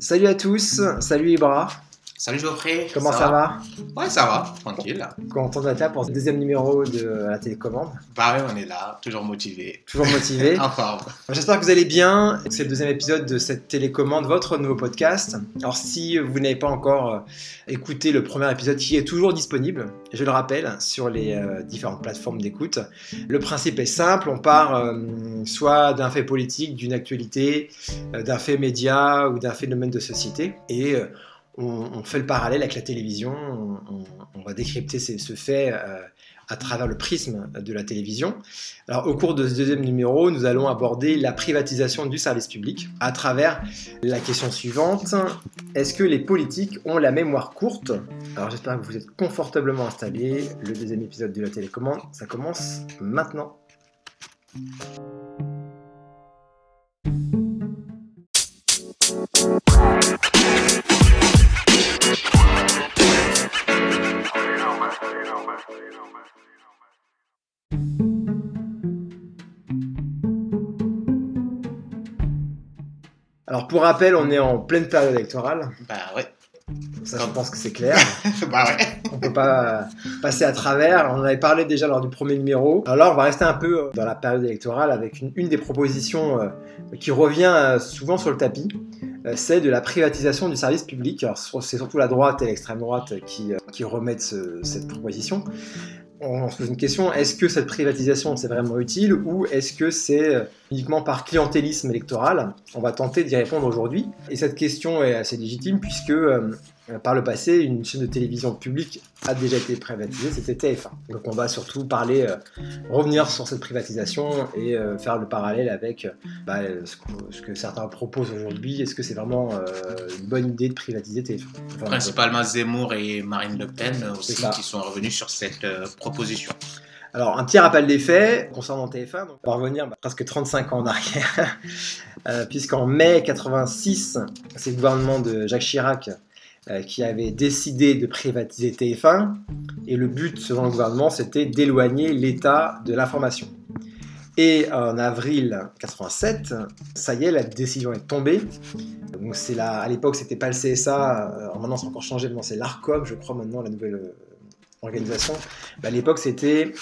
Salut à tous, salut Ibra. Salut Geoffrey. Comment ça, va, Ouais, ça va, tranquille. Content d'être là pour ce deuxième numéro de la télécommande. Bah ouais, on est là, toujours motivé. Toujours motivé. en forme. J'espère que vous allez bien. C'est le deuxième épisode de cette télécommande, votre nouveau podcast. Alors si vous n'avez pas encore euh, écouté le premier épisode qui est toujours disponible, je le rappelle, sur les euh, différentes plateformes d'écoute, le principe est simple, on part euh, soit d'un fait politique, d'une actualité, d'un fait média ou d'un phénomène de société. Et on, fait le parallèle avec la télévision, on, va décrypter ce fait euh, à travers le prisme de la télévision. Alors, au cours de ce deuxième numéro, nous allons aborder la privatisation du service public à travers la question suivante est-ce que les politiques ont la mémoire courte? Alors, j'espère que vous êtes confortablement installés. Le deuxième épisode de la télécommande, ça commence maintenant. Alors pour rappel, on est en pleine période électorale. Bah ouais. Ça, je pense que c'est clair. bah ouais. On peut pas passer à travers. On en avait parlé déjà lors du premier numéro. Alors là, on va rester un peu euh, dans la période électorale avec une, des propositions euh, qui revient euh, souvent sur le tapis. C'est de la privatisation du service public. c'est surtout la droite et l'extrême droite qui, qui remettent cette proposition on se pose une question, est-ce que cette privatisation c'est vraiment utile ou est-ce que c'est euh, uniquement par clientélisme électoral? On va tenter d'y répondre aujourd'hui. Et cette question est assez légitime puisque euh, euh, par le passé, une chaîne de télévision publique a déjà été privatisée, c'était TF1. Donc on va surtout parler, euh, revenir sur cette privatisation et euh, faire le parallèle avec bah, ce, que, certains proposent aujourd'hui. Est-ce que c'est vraiment une bonne idée de privatiser TF1 Principalement Zemmour et Marine Le Pen aussi qui sont revenus sur cette proposition. Alors, un petit rappel des faits concernant TF1, on va revenir bah, presque 35 ans en arrière, puisqu'en mai 86, c'est le gouvernement de Jacques Chirac euh, qui avait décidé de privatiser TF1. Et le but, selon le gouvernement, c'était d'éloigner l'État de l'information. Et en avril 87, ça y est, la décision est tombée. Donc c'est à l'époque, c'était pas le CSA, euh, maintenant c'est encore changé, maintenant c'est l'ARCOM, je crois maintenant la nouvelle euh, organisation. à l'époque, c'était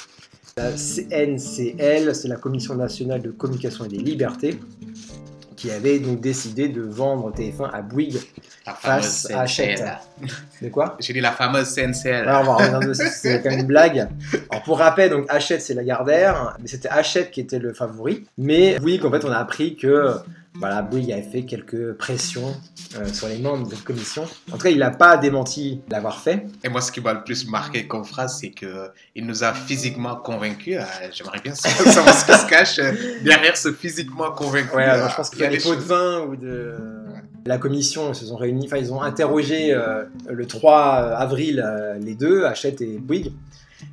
la CNCL, c'est la Commission nationale de communication et des libertés qui avait donc décidé de vendre TF1 à Bouygues face à Hachette. De quoi? J'ai dit la fameuse CNCL. Alors, on va revenir dessus, c'est quand même une blague. Alors, pour rappel, donc Hachette, c'est la Gardère, mais c'était Hachette qui était le favori. Mais Bouygues, en fait, on a appris que voilà, Bouygues avait fait quelques pressions euh, sur les membres de la commission. En tout cas, il n'a pas démenti d'avoir fait. Et moi, ce qui m'a le plus marqué comme phrase, c'est qu'il nous a physiquement convaincus. Euh, j'aimerais bien savoir ce qui se cache euh, derrière ce physiquement convaincu. Ouais, je pense qu'il y a des pots de vin ou de... La commission, ils se sont réunis, enfin, ils ont interrogé le 3 avril les deux, Hachette et Bouygues.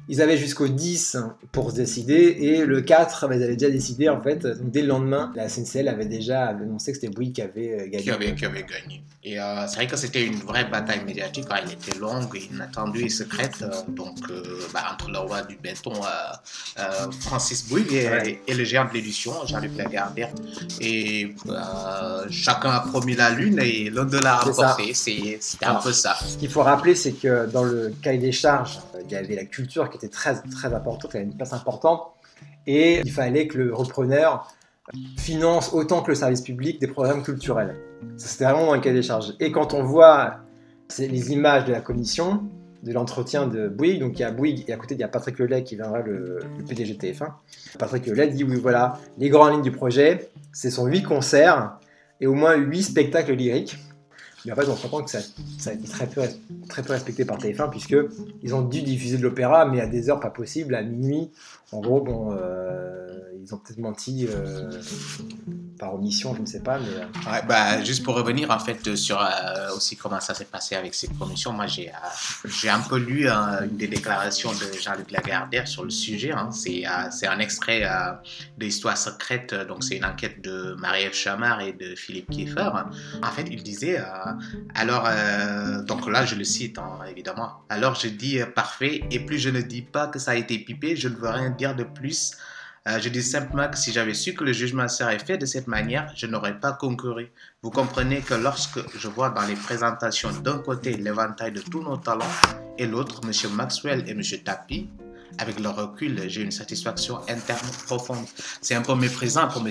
Ils avaient jusqu'au 10 pour se décider et le 4, ils avaient déjà décidé en fait. Donc dès le lendemain, la SNCL avait déjà annoncé que c'était Bouygues qui avait euh, gagné. Qui avait, qui avait gagné. Et euh, c'est vrai que c'était une vraie bataille médiatique. Elle était longue, inattendue et secrète. Euh, donc bah, entre le roi du béton, Francis Bouygues et, le géant de l'édition, Jean-Luc Lagardère. Et chacun a promis la lune et l'un de l'a remporté. C'était un peu ça. Ce qu'il faut rappeler, c'est que dans le cahier des charges, il y avait la culture qui était très, très importante, qui avait une place importante, et il fallait que le repreneur finance autant que le service public des programmes culturels. C'était vraiment le cahier des charges. Et quand on voit les images de la commission, de l'entretien de Bouygues, donc il y a Bouygues et à côté il y a Patrick Lelay qui viendra le, le PDG TF1. Patrick Lelay dit oui voilà, les grandes lignes du projet, ce sont 8 concerts et au moins 8 spectacles lyriques. Mais en fait, on se rend compte que ça, a été très peu, respecté par TF1, puisqu'ils ont dû diffuser de l'opéra, mais à des heures pas possibles, à minuit. En gros, bon, euh, ils ont peut-être menti euh, par omission, je ne sais pas. Euh. Bah, juste pour revenir en fait sur aussi comment ça s'est passé avec cette promotion, moi j'ai j'ai un peu lu une des déclarations de Jean-Luc Lagardère sur le sujet. Hein. C'est un extrait de l'histoire secrète, donc c'est une enquête de Marie-Ève Chamard et de Philippe Kieffer. En fait, il disait alors, donc là je le cite hein, évidemment. Alors je dis parfait et plus je ne dis pas que ça a été pipé, je ne veux rien dire de plus Euh, je dis simplement que si j'avais su que le jugement serait fait de cette manière, je n'aurais pas concouru. Vous comprenez que lorsque je vois dans les présentations d'un côté l'éventail de tous nos talents et l'autre M. Maxwell et M. Tapi, avec le recul, j'ai une satisfaction interne profonde. C'est un peu méprisant pour M.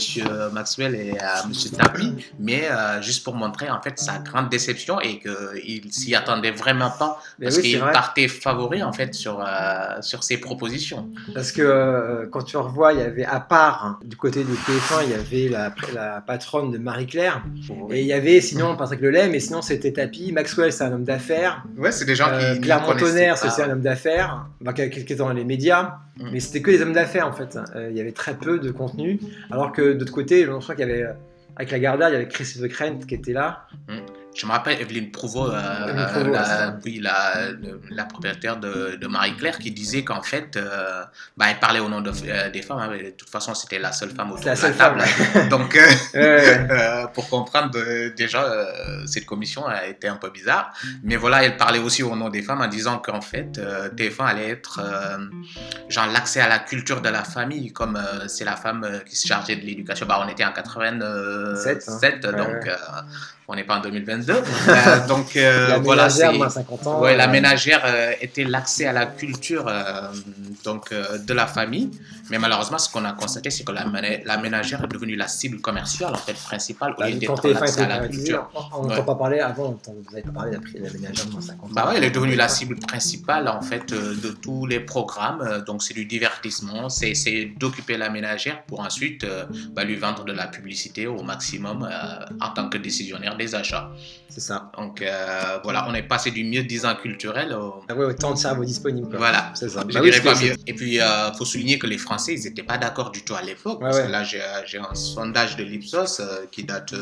Maxwell et euh, M. Tapi, mais euh, juste pour montrer en fait sa grande déception et qu'il s'y attendait vraiment pas parce qu'il partait favori en fait sur, euh, sur ses propositions. Parce que quand tu revois, il y avait à part hein, du côté de TF1, il y avait la, la patronne de Marie-Claire et il y avait sinon Patrick Lelay, mais sinon c'était Tapi. Maxwell, c'est un homme d'affaires. Ouais, c'est des gens qui. Claire Montonnerre, c'est un homme d'affaires, qui est dans les médias, mm. mais c'était que des hommes d'affaires en fait. Euh, il y avait très peu de contenu, alors que de l'autre côté, je crois qu'il y avait euh, avec la Garda, il y avait Chris de Krent qui était là. Mm. Je me rappelle Evelyne Prouveau, euh, euh la, oui, la, la, propriétaire de, de Marie-Claire, qui disait qu'en fait, euh, bah, elle parlait au nom de, euh, des femmes. Hein, de toute façon, c'était la seule femme autour de la, seule table. Femme. Donc, pour comprendre, déjà, cette commission a été un peu bizarre. Mais voilà, elle parlait aussi au nom des femmes en disant qu'en fait, TF1 allait être genre l'accès à la culture de la famille, comme c'est la femme qui se chargeait de l'éducation. Bah, on était en 87, hein. donc on n'est pas en 2022. Euh, donc euh, la voilà, c'est 50 ans. Ouais, la ménagère euh, était l'accès à la culture donc de la famille. Mais malheureusement, ce qu'on a constaté, c'est que la, la, ménagère est devenue la cible commerciale en fait principale bah, quand l'accès à la culture. On n'entend pas parler avant. Vous avez pas parlé de la ménagère moins 50 ans. Bah ouais, elle est devenue la cible principale en fait de tous les programmes. Donc c'est du divertissement, c'est d'occuper la ménagère pour ensuite bah, lui vendre de la publicité au maximum en tant que décisionnaire des achats. C'est ça. Donc euh, voilà, on est passé du mieux disant culturel au... Ah ouais, autant de cerveau disponible. Voilà, c'est ça. Je bah dirais pas mieux. Et puis, il euh, faut souligner que les Français, ils n'étaient pas d'accord du tout à l'époque. parce que là, j'ai un sondage de l'Ipsos euh, qui date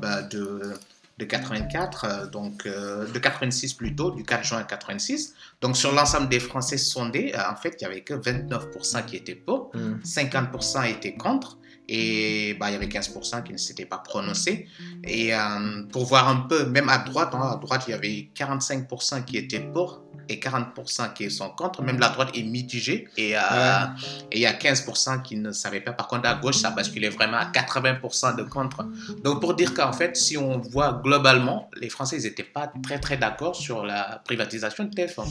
bah, de de 84, donc de 86 plutôt, du 4 juin 86. Donc sur l'ensemble des Français sondés, en fait, il n'y avait que 29% qui étaient pour, 50% hmm. étaient contre et bah, il y avait 15% qui ne s'étaient pas prononcés. Et euh, pour voir un peu, même à droite, hein, à droite, il y avait 45% qui étaient pour et 40% qui sont contre. Même la droite est mitigée et, euh, il y a 15% qui ne savaient pas. Par contre, à gauche, ça basculait vraiment à 80% de contre. Donc, pour dire qu'en fait, si on voit globalement, les Français, ils n'étaient pas très, très d'accord sur la privatisation de TF1.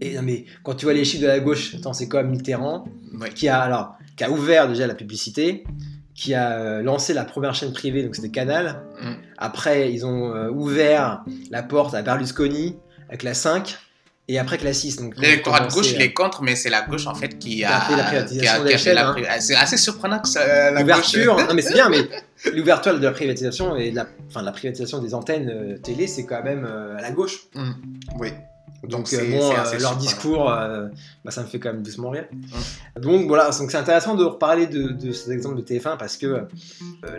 Et non, mais quand tu vois les chiffres de la gauche, c'est comme Mitterrand, qui a alors qui a ouvert déjà la publicité, qui a euh, lancé la première chaîne privée, donc c'était Canal. Mm. Après, ils ont euh, ouvert la porte à Berlusconi avec la 5 et après que la 6. L'électorat de gauche, il est contre, mais c'est la gauche en fait qui a, fait la privatisation des chaînes. Hein. C'est assez surprenant que ça. L'ouverture, non mais c'est bien, mais l'ouverture de la privatisation et la, enfin, la privatisation des antennes euh, télé, c'est quand même à la gauche. Mm. Oui. Donc, euh, bon, euh, leur discours, euh, bah, ça me fait quand même doucement rire. Donc voilà, donc c'est intéressant de reparler de, de ces exemples de TF1 parce que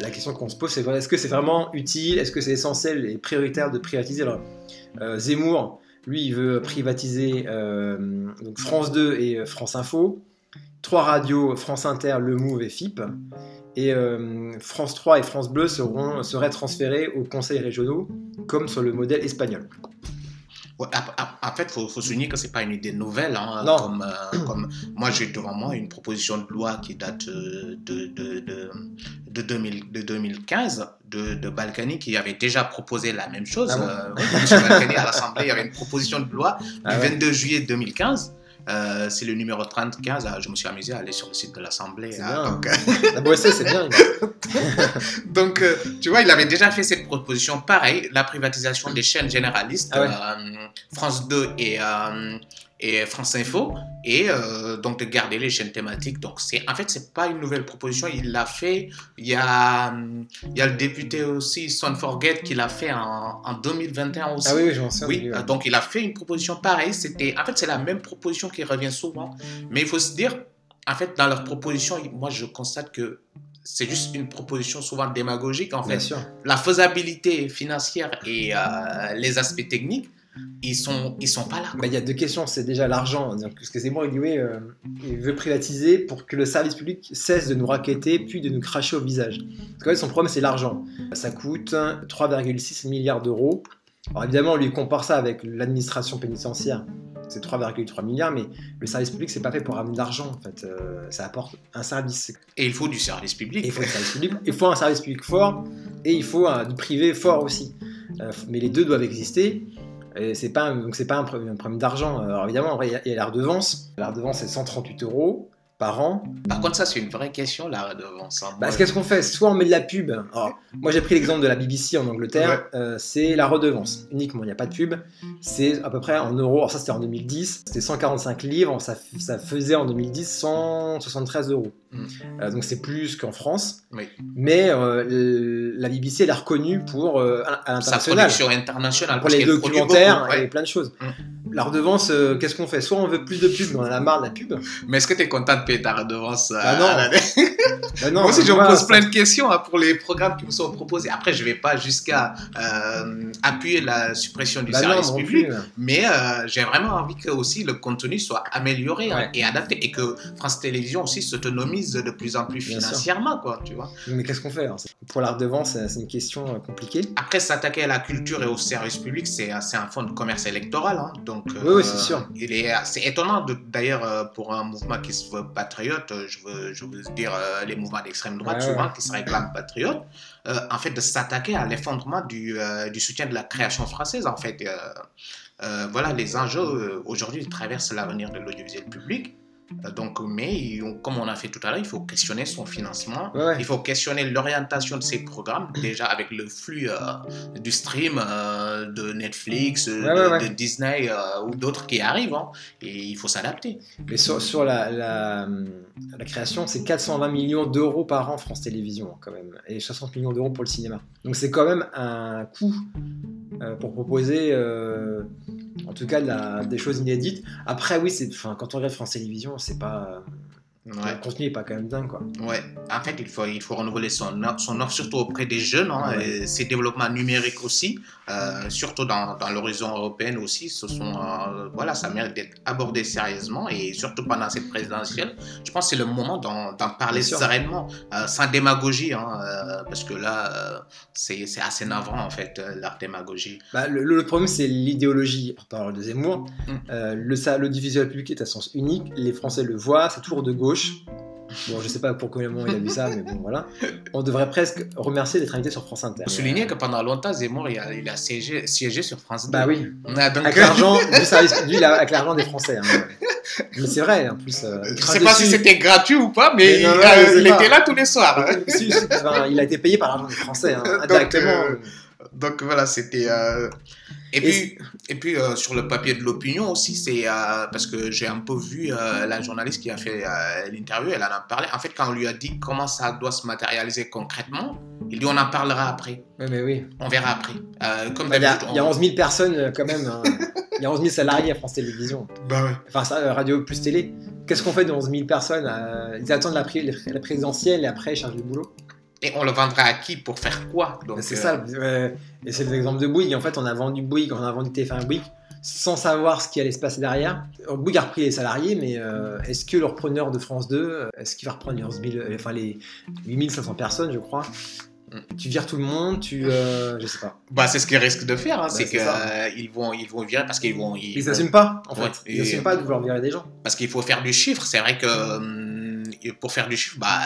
la question qu'on se pose, c'est est-ce que c'est vraiment utile, est-ce que c'est essentiel et prioritaire de privatiser? Alors, Zemmour, lui, il veut privatiser donc France 2 et France Info, trois radios, France Inter, Le Move et FIP, et France 3 et France Bleu seront, seraient transférés aux conseils régionaux, comme sur le modèle espagnol en fait, il faut, souligner que ce n'est pas une idée nouvelle. Hein, comme, euh, comme, moi, j'ai devant moi une proposition de loi qui date euh, de, de, de, de, 2000, de 2015 de, de, Balkany qui avait déjà proposé la même chose. Ah euh, Balkany à l'Assemblée, il y avait une proposition de loi du 22 ah juillet 2015 euh, c'est le numéro 30 15. Ah, je me suis amusé à aller sur le site de l'Assemblée. Hein, donc... La bossée, c'est bien. donc, euh, tu vois, il avait déjà fait cette proposition. Pareil, la privatisation des chaînes généralistes, ah euh, France 2 et, et France Info et euh, donc de garder les chaînes thématiques. Donc c'est en fait c'est pas une nouvelle proposition, il l'a fait. Il y a il y a le député aussi Son Forget qui l'a fait en, en, 2021 aussi. Ah oui, oui j'en sais. Oui, donc il a fait une proposition pareille. C'était en fait c'est la même proposition qui revient souvent, mais il faut se dire en fait dans leur proposition, moi je constate que c'est juste une proposition souvent démagogique en fait. Bien sûr. La faisabilité financière et euh, les aspects techniques ils sont ils sont pas là. Bah, il y a deux questions, c'est déjà l'argent. Parce que c'est moi, il dit oui, euh, il veut privatiser pour que le service public cesse de nous raqueter puis de nous cracher au visage. Parce que son problème c'est l'argent. Ça coûte 3,6 milliards d'euros. Alors évidemment, on lui compare ça avec l'administration pénitentiaire. c'est 3,3 milliards, mais le service public, c'est pas fait pour ramener de l'argent, en fait. Euh, ça apporte un service. Et il faut du service public. Et il faut, un service public. il faut un service public fort et il faut un, du privé fort aussi. Euh, mais les deux doivent exister. C'est pas, donc c'est pas un problème, d'argent. Alors évidemment, il y a, il y a la redevance. La redevance, c'est 138 euros par an. Par contre, ça, c'est une vraie question, la redevance. hein. Bah, qu'est-ce qu'on fait? Soit on met de la pub. Alors, moi, j'ai pris l'exemple de la BBC en Angleterre. euh, c'est la redevance uniquement. Il n'y a pas de pub. C'est à peu près en euros. Alors ça, c'était en 2010. C'était 145 livres. Ça, ça faisait en 2010 173 euros. Mm. Euh, donc c'est plus qu'en France. Oui. Mais euh, la BBC, elle est reconnue pour à à Sa l'international. production internationale. Pour parce les documentaires beaucoup, ouais. et plein de choses. Mm. La redevance, euh, qu'est-ce qu'on fait? Soit on veut plus de pub, mais on en a marre de la pub. Mais est-ce que tu es content de payer ta redevance euh, Bah non. à Bah non, Moi aussi, je me pose plein de questions hein, pour les programmes qui me sont proposés. Après, je vais pas jusqu'à euh, appuyer la suppression du Bah service non public. plus. Mais euh, j'ai vraiment envie que aussi le contenu soit amélioré hein, et adapté et que France Télévisions aussi s'autonomise de plus en plus financièrement, quoi, tu vois. Mais qu'est-ce qu'on fait alors Pour la redevance, c'est une question compliquée. Après, s'attaquer à la culture et au service public, c'est c'est un fonds de commerce électoral. hein. donc, Oui, oui, c'est sûr. Il est, c'est étonnant, d'ailleurs, euh, pour un mouvement qui se veut patriote, euh, je veux, je veux dire euh, les mouvements d'extrême droite, Ouais, souvent, ouais. qui se réclament patriotes, euh, en fait, de s'attaquer à l'effondrement du, euh, du soutien de la création française, en fait. Euh, euh, voilà, les enjeux euh, aujourd'hui traversent l'avenir de l'audiovisuel public. Donc, mais comme on a fait tout à l'heure, il faut questionner son financement. Ouais. Il faut questionner l'orientation de ces programmes, déjà avec le flux euh, du stream euh, de Netflix, euh, Ouais, de, ouais, ouais. de Disney euh, ou d'autres qui arrivent. hein. et il faut s'adapter. Mais sur, sur la, la, la création, c'est 420 millions d'euros par an France Télévisions quand même, et 60 millions d'euros pour le cinéma. Donc c'est quand même un coût euh, pour proposer, euh, en tout cas, des choses inédites. Après, oui, c'est, quand on regarde France Télévisions, c'est pas, Ouais. le contenu est pas quand même dingue quoi. Ouais, en fait, il faut, il faut renouveler son offre, son offre surtout auprès des jeunes, hein, Ouais. et ses développements numériques aussi, euh, surtout dans, dans l'horizon européen aussi. Ce sont, euh, voilà, ça mérite d'être abordé sérieusement et surtout pendant cette présidentielle. Je pense que c'est le moment d'en parler sereinement, euh, sans démagogie, hein, parce que là, c'est assez navrant en fait, la démagogie. Bah, le, le problème, c'est l'idéologie. On parle de Zemmour. Le, ça- l'audiovisuel public est à sens unique. Les Français le voient. C'est toujours de gauche. Bon, je sais pas pour combien de moment il a vu ça, mais bon, voilà. On devrait presque remercier d'être invité sur France Inter. Souligner que pendant longtemps, Zemmour, il a, il a siégé, siégé sur France 2. Bah oui. Ah, donc, Avec l'argent du service avec l'argent des Français. hein. Mais c'est vrai, en plus. euh, Je sais pas si c'était gratuit ou pas, mais, Mais il, non, non, était là tous les soirs. hein. Si, si, enfin, il a été payé par l'argent des Français, hein, Donc, indirectement. euh, Donc voilà, c'était. euh, Et Et puis, et puis euh, sur le papier de l'opinion aussi, c'est euh, parce que j'ai un peu vu euh, la journaliste qui a fait euh, l'interview, elle en a parlé. En fait, quand on lui a dit comment ça doit se matérialiser concrètement, il dit on en parlera après, Ouais, mais oui. on verra après. Euh, comme Bah, Il y, a, d'habitude, il y a on- 11 000 personnes quand même. hein. Il y a 11 000 salariés à France Télévisions. Bah ouais. Enfin, ça, radio plus télé. Qu'est-ce qu'on fait de 11 000 personnes Ils attendent la, la présidentielle et après ils chargent le boulot? Et on le vendra à qui pour faire quoi Bah, c'est euh, ça. euh, et c'est l'exemple de Bouygues. En fait, on a vendu Bouygues, on a vendu TF1 Bouygues sans savoir ce qui allait se passer derrière. Euh, Bouygues a repris les salariés, mais euh, est-ce que le repreneur de France 2, euh, est-ce qu'il va reprendre les 11 000, euh, enfin les 8500 personnes, je crois? Tu vires tout le monde, tu. euh, je sais pas. Bah, c'est ce qu'ils risquent de faire, hein, c'est c'est qu'ils vont, ils vont virer parce qu'ils vont. Ils n'assument pas, en fait. Ils n'assument pas de vouloir virer des gens. parce qu'il faut faire du chiffre. C'est vrai que pour faire du chiffre, bah,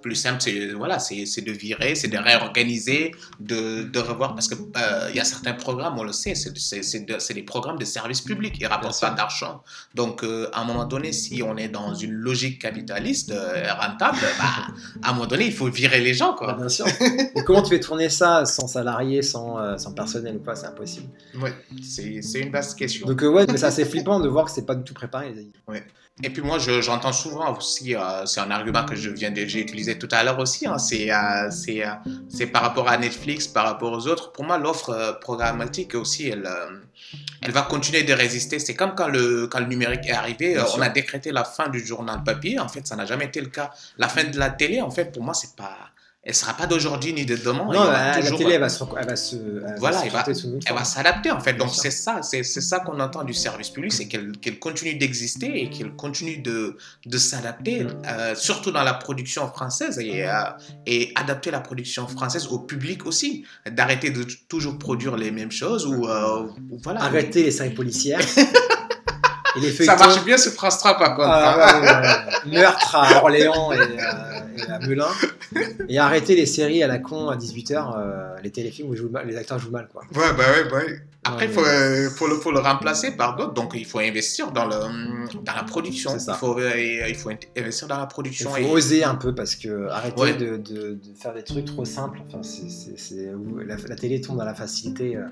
plus simple, c'est voilà, c'est c'est de virer, c'est de réorganiser, de, de revoir. Parce que euh, il y a certains programmes, on le sait, c'est c'est- c'est de- c'est des programmes de service public. Ils rapportent pas d'argent. Donc, euh, à un moment donné, si on est dans une logique capitaliste euh, rentable, bah, à un moment donné, il faut virer les gens, Bah, quoi. bien sûr. Et comment tu fais tourner ça sans salariés, sans, euh, sans personnel ou quoi C'est impossible. Ouais, c'est une vaste question. Donc, euh, ouais, mais c'est assez flippant de voir que c'est pas du tout préparé. les- Et puis moi, je- j'entends souvent aussi, euh, c'est un argument que je viens de, j'ai utilisé tout à l'heure aussi, hein, c'est euh, c'est, euh, c'est par rapport à Netflix, par rapport aux autres. Pour moi, l'offre euh, programmatique aussi, elle, euh, elle va continuer de résister. C'est comme quand le, quand le numérique est arrivé, Bien euh, sûr. on a décrété la fin du journal papier. En fait, ça n'a jamais été le cas. La fin de la télé, en fait, pour moi, c'est pas, elle sera pas d'aujourd'hui ni de demain. Non, la, la toujours- télé, elle va se, elle va se, elle Voilà, va elle va- s'adapter en fait. Donc c'est ça, c'est ça qu'on entend du service public, c'est qu'elle qu'elle continue d'exister et qu'elle continue de, de s'adapter, Mm. euh, surtout dans la production française et, euh, et adapter la production française au public aussi, d'arrêter de toujours produire les mêmes choses ou, euh, ou voilà. Arrêtez les séries policières. Et les Ça marche bien sur France 3 par contre. Ah, hein. ouais, ouais, ouais. Meurtre à Orléans et à Melun. Et arrêter les séries à la con à 18h, les téléfilms où mal- les acteurs jouent mal. Quoi. Ouais, bah ouais, bah ouais. Après, il Ouais, faut, mais- euh, faut, le, faut le remplacer par d'autres, donc il faut investir dans, le, dans la production. Il faut, euh, euh, il faut investir dans la Il production. faut et- oser un peu parce que arrêter Ouais. de, de- de faire des trucs trop simples. Enfin, c'est, la, la télé tombe dans la facilité euh,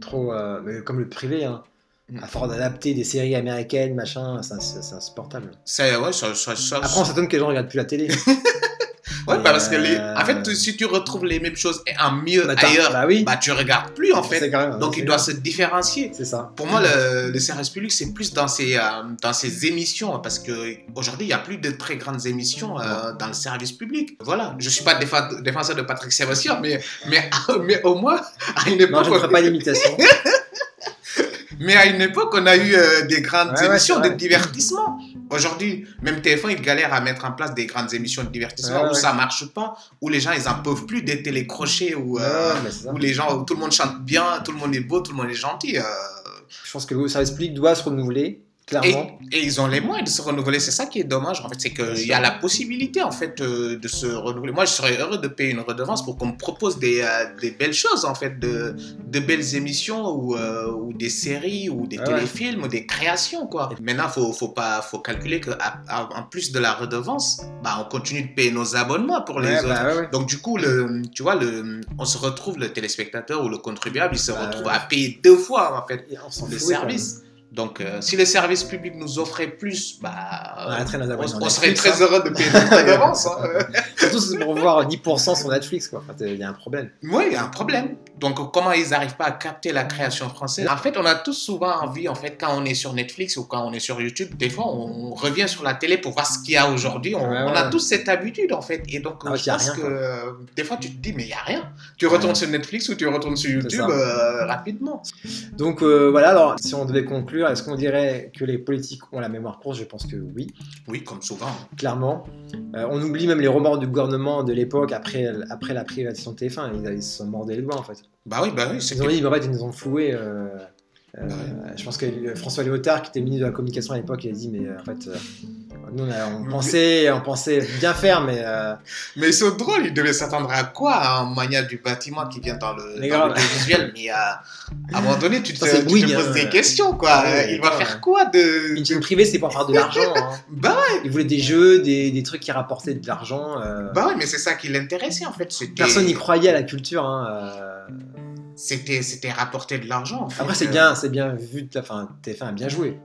trop. euh, mais comme le privé, hein. Mm. À force d'adapter des séries américaines, machin, c'est, insupportable. C'est, ouais, ça, ça, ça- Après, on s'étonne que les gens regardent plus la télé. ouais, bah, parce que les, euh, en fait, si tu retrouves les mêmes choses et en mieux Bah, ailleurs, bah oui. bah tu regardes plus en fait. Donc il doit se différencier. C'est ça. Pour moi, le, le service public, c'est plus dans ses, euh, dans ses émissions, parce qu'aujourd'hui, il n'y a plus de très grandes émissions euh, dans le service public. Voilà, je ne suis pas défa- défenseur de Patrick Sébastien, mais, mais, mais au moins, à une Non, époque, je ne ferai pas d'imitation. mais à une époque on a eu euh, des grandes Ouais, émissions de divertissement. Aujourd'hui, même TF1, il galère à mettre en place des grandes émissions de divertissement Ouais, où ça marche pas, où les gens, ils en peuvent plus des télécrochets, où, euh, ça. où les gens, où tout le monde chante bien, tout le monde est beau, tout le monde est gentil. euh, Je pense que service public doit se renouveler, clairement. et ils ont les moyens de se renouveler. C'est ça qui est dommage, en fait. C'est qu'il y a la possibilité, en fait, euh, de se renouveler. Moi, je serais heureux de payer une redevance pour qu'on me propose des, euh, des belles choses, en fait, de, de belles émissions ou, euh, ou des séries ou des Ah ouais. téléfilms ou des créations, quoi. Maintenant, faut, faut pas, faut calculer qu'en plus de la redevance, bah, on continue de payer nos abonnements pour les Ouais, autres. bah, ouais. Donc du coup, le, tu vois, le, on se retrouve, le téléspectateur ou le contribuable, il se Bah, retrouve à payer deux fois en fait Et on Donc euh, si le service public nous offrait plus, bah, On nos on, Netflix, serait très hein. heureux de payer notre hein. Surtout c'est pour voir 10% sur Netflix, quoi. Enfin, il y a un problème. Oui, il y a un problème. Donc comment ils n'arrivent pas à capter la création française? En fait, on a tous souvent envie, en fait, quand on est sur Netflix ou quand on est sur YouTube, des fois on revient sur la télé pour voir ce qu'il y a aujourd'hui. On, Ouais, on ouais. a tous cette habitude, en fait. Et donc, Ah je pense rien, que euh, des fois tu te dis, mais il n'y a rien. Tu retournes Ouais. sur Netflix ou tu retournes sur YouTube euh, rapidement. Donc euh, voilà, alors si on devait conclure, est-ce qu'on dirait que les politiques ont la mémoire courte? Je pense que oui, Oui, comme souvent. clairement. On oublie même les remords du gouvernement de l'époque après, après la privatisation de TF1. Ils, ils se sont mordés les doigts en fait. Bah oui, bah oui, c'est Ils ont mais en fait, ils nous ont floués. euh, euh, Bah Je pense que François Léotard, qui était ministre de la communication à l'époque, il a dit, mais euh, en fait, nous on, pensait, on pensait bien faire, mais Mais ils sont drôles, ils devaient s'attendre à quoi Un manière du bâtiment qui vient dans le, Mais dans le visuel, mais euh, à un moment donné, tu te, c'est tu te poses hein. des questions, quoi. Ouais, il va ouais. faire quoi de... une chaîne privée, c'est pour faire de l'argent. hein. Bah Ils voulaient des jeux, des, des trucs qui rapportaient de l'argent. euh, Bah oui, mais c'est ça qui l'intéressait, en fait. Personne n'y croyait à la culture. hein, euh. C'était, c'était rapporter de l'argent, en fait. Après, c'est Euh, bien, c'est bien vu. de Enfin, TF1 a bien joué.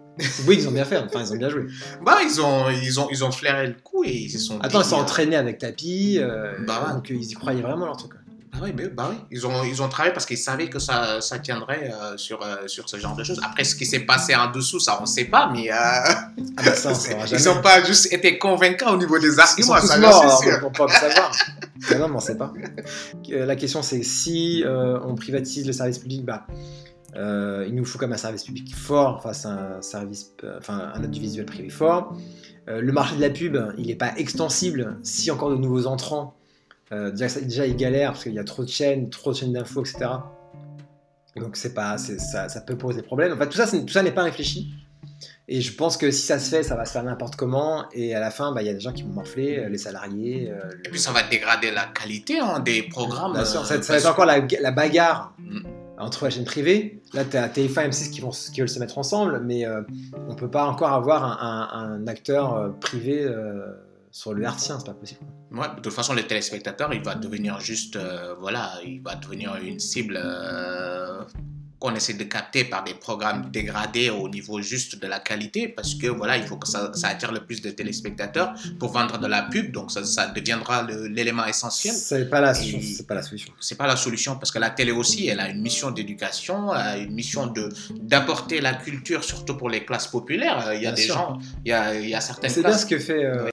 Oui, ils ont bien fait. Enfin, ils ont bien joué. Bah, ils ont, ils ont, ils ont flairé le coup et ils se sont Attends, ils sont euh, entraînés avec tapis. euh, Bah donc, euh, ils y croyaient vraiment leur truc. Bah oui, mais- bah oui. Ils ont, ils ont travaillé parce qu'ils savaient que ça, ça tiendrait euh, sur, euh, sur ce genre de choses. Après, ce qui s'est passé en dessous, ça, on ne sait pas, mais... euh, Ah ça. Ils n'ont pas juste été convaincants au niveau des Ils sont arguments, tous morts, alors, sûr. on peut pas savoir. Ah non, on sait pas. La question, c'est si on privatise le service public, bah, il nous faut comme un service public fort face à un service, enfin un audiovisuel privé fort. Le marché de la pub, il n'est pas extensible si encore de nouveaux entrants. Euh, déjà, ça- déjà, il galère parce qu'il y a trop de chaînes, trop de chaînes d'infos, etc. Donc c'est pas, ça, ça peut poser problème. En fait, tout ça, tout ça n'est pas réfléchi. Et je pense que si ça se fait, ça va se faire n'importe comment. Et à la fin, bah, il y a des gens qui vont morfler, euh, les salariés. euh, Et puis ça va dégrader la qualité hein, des programmes. Bien sûr, euh, ça, ça va être encore la, la bagarre Mm. entre la chaîne privée. Là, tu as TF1 et M6 qui, vont, qui veulent se mettre ensemble, mais euh, on peut pas encore avoir un, un- un acteur privé sur le hertzien, c'est pas possible. Ouais, de toute façon, le téléspectateur, il va devenir juste, euh, voilà, il va devenir une cible euh, qu'on essaie de capter par des programmes dégradés au niveau juste de la qualité, parce que voilà, il faut que ça, ça attire le plus de téléspectateurs pour vendre de la pub, donc ça, ça deviendra l'élément essentiel. C'est pas la, Et- c'est pas la solution. c'est pas la solution parce que la télé aussi, elle a une mission d'éducation, elle a une mission de d'apporter la culture surtout pour les classes populaires. Il y a Bien des sûr. gens, il y a, il y a certaines C'est bien ce que fait. euh, euh,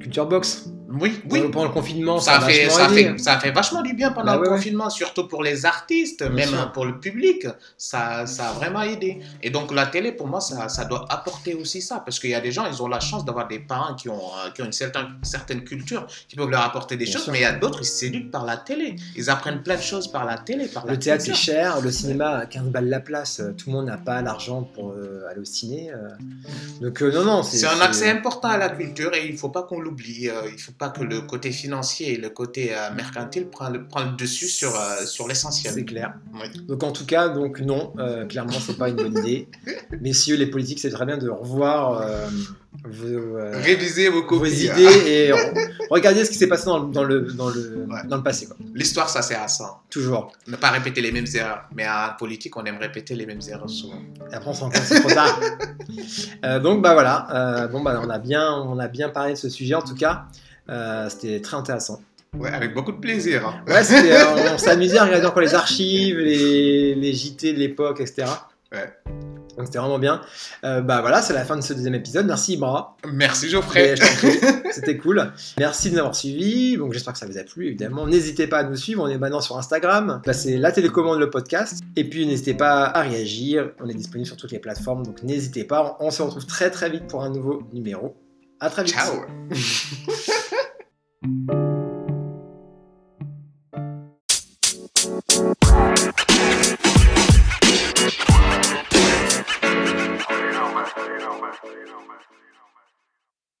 Culture Box. Oui, oui. Pendant, le confinement, Ça, ça, a fait, vachement ça, fait, ça fait vachement du bien pendant Bah le ouais, ouais. confinement, surtout pour les artistes, même sûr. pour le public. Ça, ça a vraiment aidé. Et donc la télé, pour moi, ça, ça doit apporter aussi ça. Parce qu'il y a des gens, ils ont la chance d'avoir des parents qui ont, euh, qui ont une certaine, certaine culture, qui peuvent leur apporter des Bien choses. sûr. Mais il y a d'autres, ils s'éduquent par la télé. Ils apprennent plein de choses par la télé, par la Le théâtre c'est culture. cher, le cinéma à 15 balles la place, euh, tout le monde n'a pas l'argent pour euh, aller au ciné. euh. Donc euh, non, non, C'est un accès important à la culture et il ne faut pas qu'on l'oublie. Euh, Il ne faut pas que le côté financier et le côté euh, mercantile prennent le, dessus sur, euh, sur C'est l'essentiel. clair. Oui. Donc en tout cas, donc non, clairement c'est pas une bonne idée. Messieurs les politiques, c'est très bien de revoir vos, euh, Révisez vos copies. hein. idées et re- regardez ce qui s'est passé dans, le- dans le, dans, le, Ouais. dans le passé. L'histoire, ça sert à ça. Toujours. Ne pas répéter les mêmes erreurs. Mais en politique, on aime répéter les mêmes erreurs souvent. Et après on se rend compte c'est trop tard. Euh, donc bah voilà, Euh, bon bah on a bien, on a bien parlé de ce sujet en tout cas. C'était très intéressant. Ouais, avec beaucoup de plaisir. hein. Ouais, on s'amusait à regarder encore les archives, les, les JT de l'époque, etc. Ouais. Donc c'était vraiment bien. Euh, bah voilà, c'est la fin de ce deuxième épisode. Merci Ibra. Merci Geoffrey. C'était cool. Merci de nous avoir suivis. Donc j'espère que ça vous a plu, évidemment. N'hésitez pas à nous suivre. On est maintenant sur Instagram. Là, c'est la télécommande, le podcast. Et puis n'hésitez pas à réagir. On est disponible sur toutes les plateformes. Donc n'hésitez pas. On se retrouve très très vite pour un nouveau numéro. À très vite. Ciao.